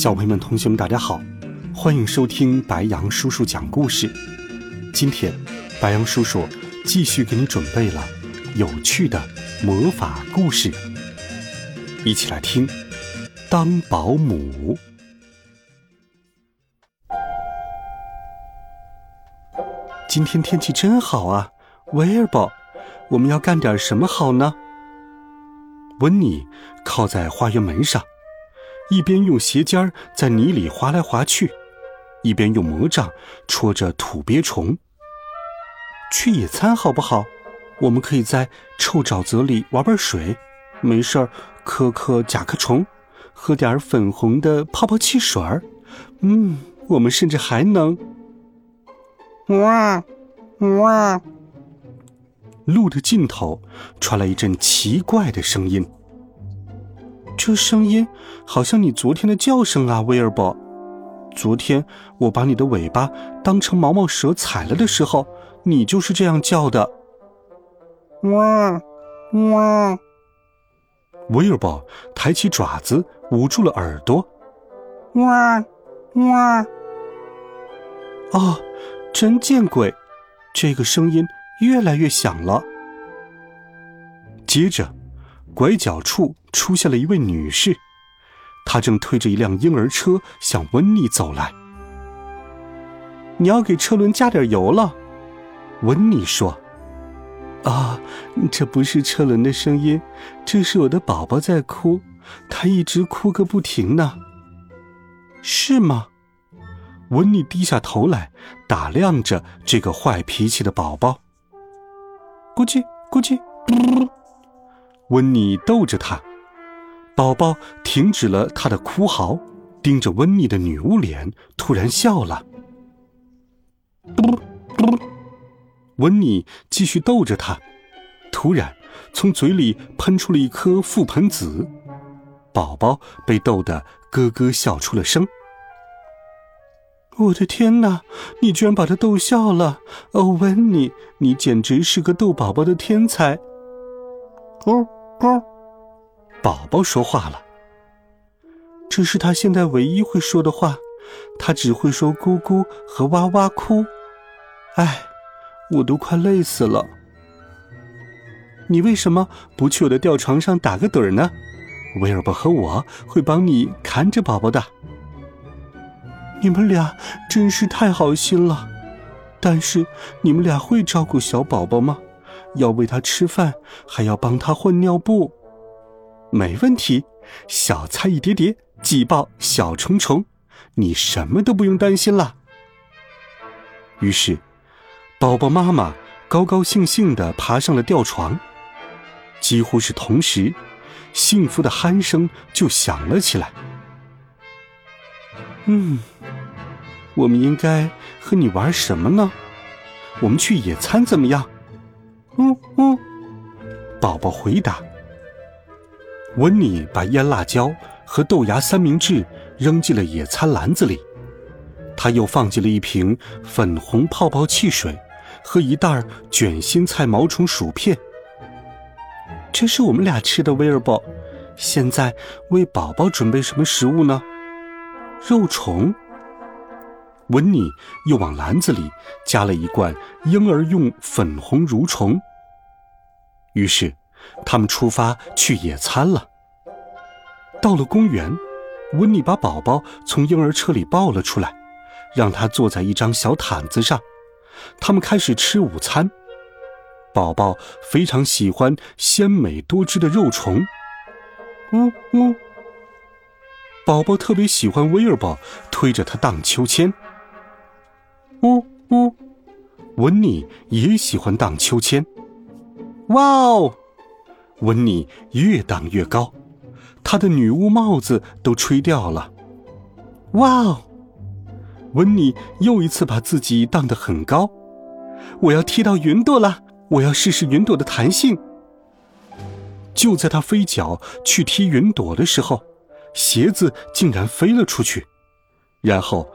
小朋友们、同学们，大家好，欢迎收听白羊叔叔讲故事。今天，白羊叔叔继续给你准备了有趣的魔法故事，一起来听。当保姆。今天天气真好啊，威尔宝，我们要干点什么好呢？温妮靠在花园门上。一边用鞋尖儿在泥里滑来滑去，一边用魔杖戳着土鳖虫。去野餐好不好？我们可以在臭沼泽里玩玩水，没事儿磕磕甲壳虫，喝点粉红的泡泡汽水儿。嗯，我们甚至还能……哇哇！路的尽头传来一阵奇怪的声音。这声音好像你昨天的叫声啊，威尔伯。昨天我把你的尾巴当成毛毛蛇踩了的时候，你就是这样叫的。哇哇！威尔伯抬起爪子捂住了耳朵。哇哇！哦，真见鬼！这个声音越来越响了。接着。拐角处出现了一位女士，她正推着一辆婴儿车向温妮走来。你要给车轮加点油了，温妮说。啊，这不是车轮的声音，这是我的宝宝在哭，他一直哭个不停呢。是吗？温妮低下头来打量着这个坏脾气的宝宝。咕叽咕叽。温妮逗着他，宝宝停止了他的哭嚎，盯着温妮的女巫脸，突然笑了。温妮继续逗着他，突然从嘴里喷出了一颗覆盆子，宝宝被逗得咯咯笑出了声。我的天哪，你居然把他逗笑了！哦，温妮，你简直是个逗宝宝的天才。哦。咕，宝宝说话了。这是他现在唯一会说的话，他只会说咕咕和哇哇哭。哎，我都快累死了。你为什么不去我的吊床上打个盹儿呢？威尔伯和我会帮你看着宝宝的。你们俩真是太好心了，但是你们俩会照顾小宝宝吗？要喂他吃饭，还要帮他换尿布，没问题。小菜一碟碟，挤爆小虫虫，你什么都不用担心了。于是，宝宝妈妈高高兴兴的爬上了吊床，几乎是同时，幸福的鼾声就响了起来。嗯，我们应该和你玩什么呢？我们去野餐怎么样？嗯嗯，宝宝回答。温妮把腌辣椒和豆芽三明治扔进了野餐篮子里，他又放进了一瓶粉红泡泡汽水和一袋卷心菜毛虫薯片。这是我们俩吃的，威尔伯。现在为宝宝准备什么食物呢？肉虫。温妮又往篮子里加了一罐婴儿用粉红蠕虫。于是，他们出发去野餐了。到了公园，温妮把宝宝从婴儿车里抱了出来，让他坐在一张小毯子上。他们开始吃午餐。宝宝非常喜欢鲜美多汁的肉虫。呜呜。宝宝特别喜欢威尔伯推着他荡秋千。呜呜。温妮也喜欢荡秋千。哇哦！温妮越荡越高，她的女巫帽子都吹掉了。哇哦！温妮又一次把自己荡得很高。我要踢到云朵了！我要试试云朵的弹性。就在他飞脚去踢云朵的时候，鞋子竟然飞了出去，然后，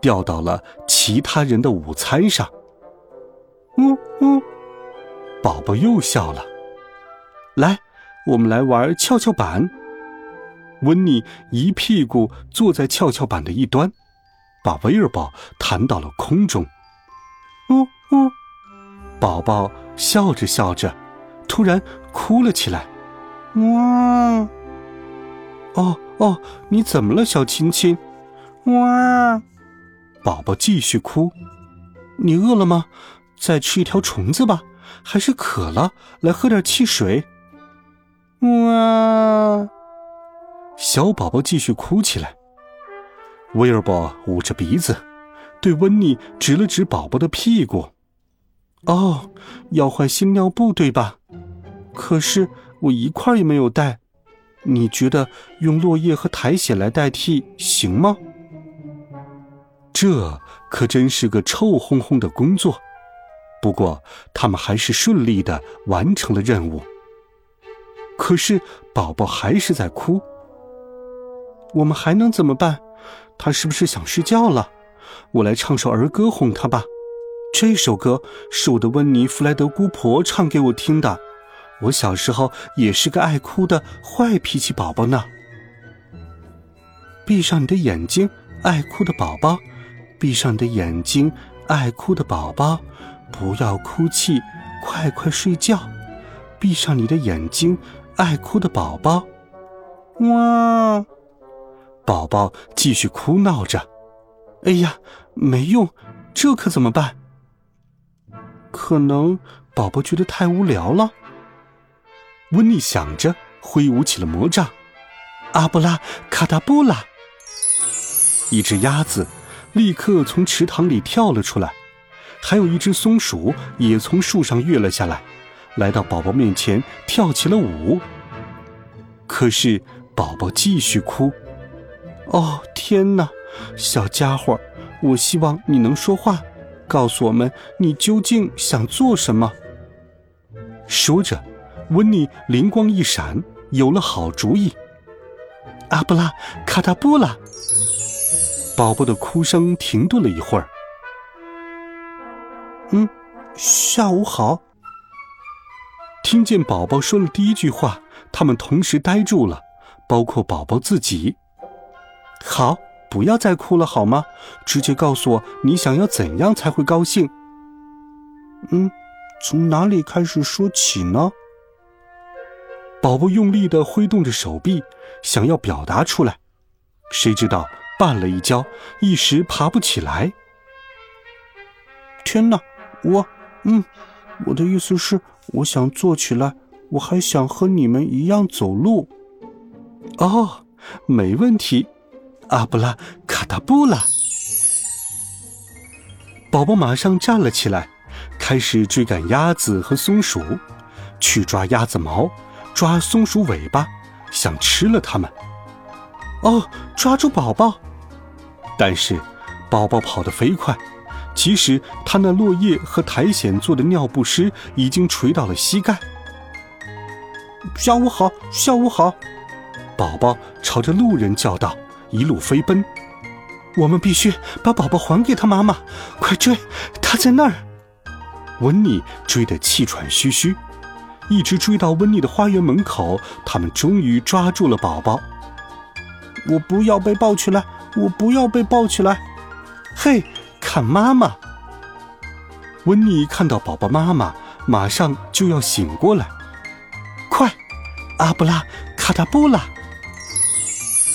掉到了其他人的午餐上。呜呜，宝宝又笑了。来，我们来玩跷跷板。温妮一屁股坐在跷跷板的一端，把威尔宝弹到了空中。呜呜，宝宝笑着笑着，突然哭了起来。哇！哦哦，你怎么了，小亲亲？哇！宝宝继续哭。你饿了吗？再吃一条虫子吧。还是渴了，来喝点汽水。哇！小宝宝继续哭起来。威尔伯捂着鼻子，对温妮指了指宝宝的屁股。哦，要换新尿布对吧？可是我一块也没有带。你觉得用落叶和苔藓来代替行吗？这可真是个臭烘烘的工作。不过他们还是顺利的完成了任务。可是宝宝还是在哭。我们还能怎么办？他是不是想睡觉了？我来唱首儿歌哄他吧。这首歌是我的温妮·弗莱德姑婆唱给我听的。我小时候也是个爱哭的坏脾气宝宝呢。闭上你的眼睛，爱哭的宝宝。闭上你的眼睛，爱哭的宝宝。不要哭泣，快快睡觉。闭上你的眼睛，爱哭的宝宝。哇！宝宝继续哭闹着。哎呀，没用，这可怎么办？可能宝宝觉得太无聊了。温妮想着，挥舞起了魔杖。阿布拉卡达布拉！一只鸭子立刻从池塘里跳了出来。还有一只松鼠也从树上跃了下来，来到宝宝面前跳起了舞。可是宝宝继续哭。哦，天哪，小家伙，我希望你能说话，告诉我们你究竟想做什么。说着，温妮灵光一闪，有了好主意。阿布拉卡达布拉！宝宝的哭声停顿了一会儿。嗯，下午好。听见宝宝说了第一句话，他们同时呆住了，包括宝宝自己。好，不要再哭了好吗？直接告诉我你想要怎样才会高兴。嗯，从哪里开始说起呢？宝宝用力的挥动着手臂，想要表达出来，谁知道绊了一跤，一时爬不起来。天哪！我，嗯，我的意思是，我想坐起来，我还想和你们一样走路。哦，没问题，阿布拉卡达布拉。宝宝马上站了起来，开始追赶鸭子和松鼠，去抓鸭子毛，抓松鼠尾巴，想吃了它们。哦，抓住宝宝！但是，宝宝跑得飞快。其实他那落叶和苔藓做的尿不湿已经垂到了膝盖。下午好，下午好，宝宝朝着路人叫道，一路飞奔。我们必须把宝宝还给他妈妈，快追，他在那儿。温妮追得气喘吁吁，一直追到温妮的花园门口，他们终于抓住了宝宝。我不要被抱起来，我不要被抱起来，嘿。看妈妈，温妮看到宝宝妈妈马上就要醒过来，快，阿布拉卡达布拉！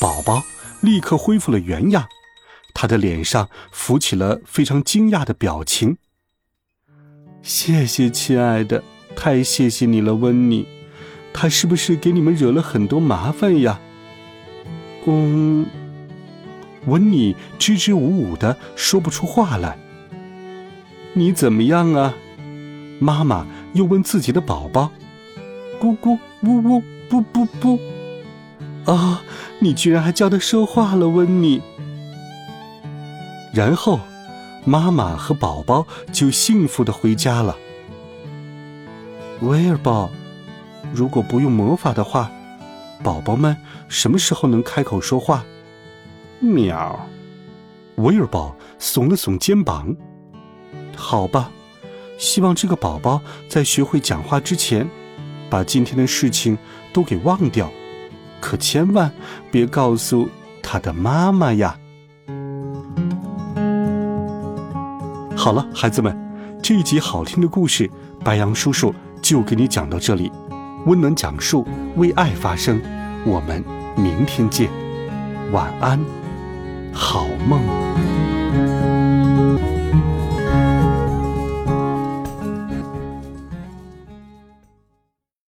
宝宝立刻恢复了原样，他的脸上浮起了非常惊讶的表情。谢谢，亲爱的，太谢谢你了，温妮。他是不是给你们惹了很多麻烦呀？嗯。温妮支支吾吾的说不出话来。你怎么样啊？妈妈又问自己的宝宝。咕咕呜呜不不不。啊，你居然还教他说话了，温妮。然后，妈妈和宝宝就幸福的回家了。威尔宝，如果不用魔法的话，宝宝们什么时候能开口说话？喵。威尔宝耸了耸肩膀。好吧，希望这个宝宝在学会讲话之前，把今天的事情都给忘掉，可千万别告诉他的妈妈呀。好了，孩子们，这一集好听的故事，白羊叔叔就给你讲到这里。温暖讲述，为爱发声。我们明天见，晚安，好梦。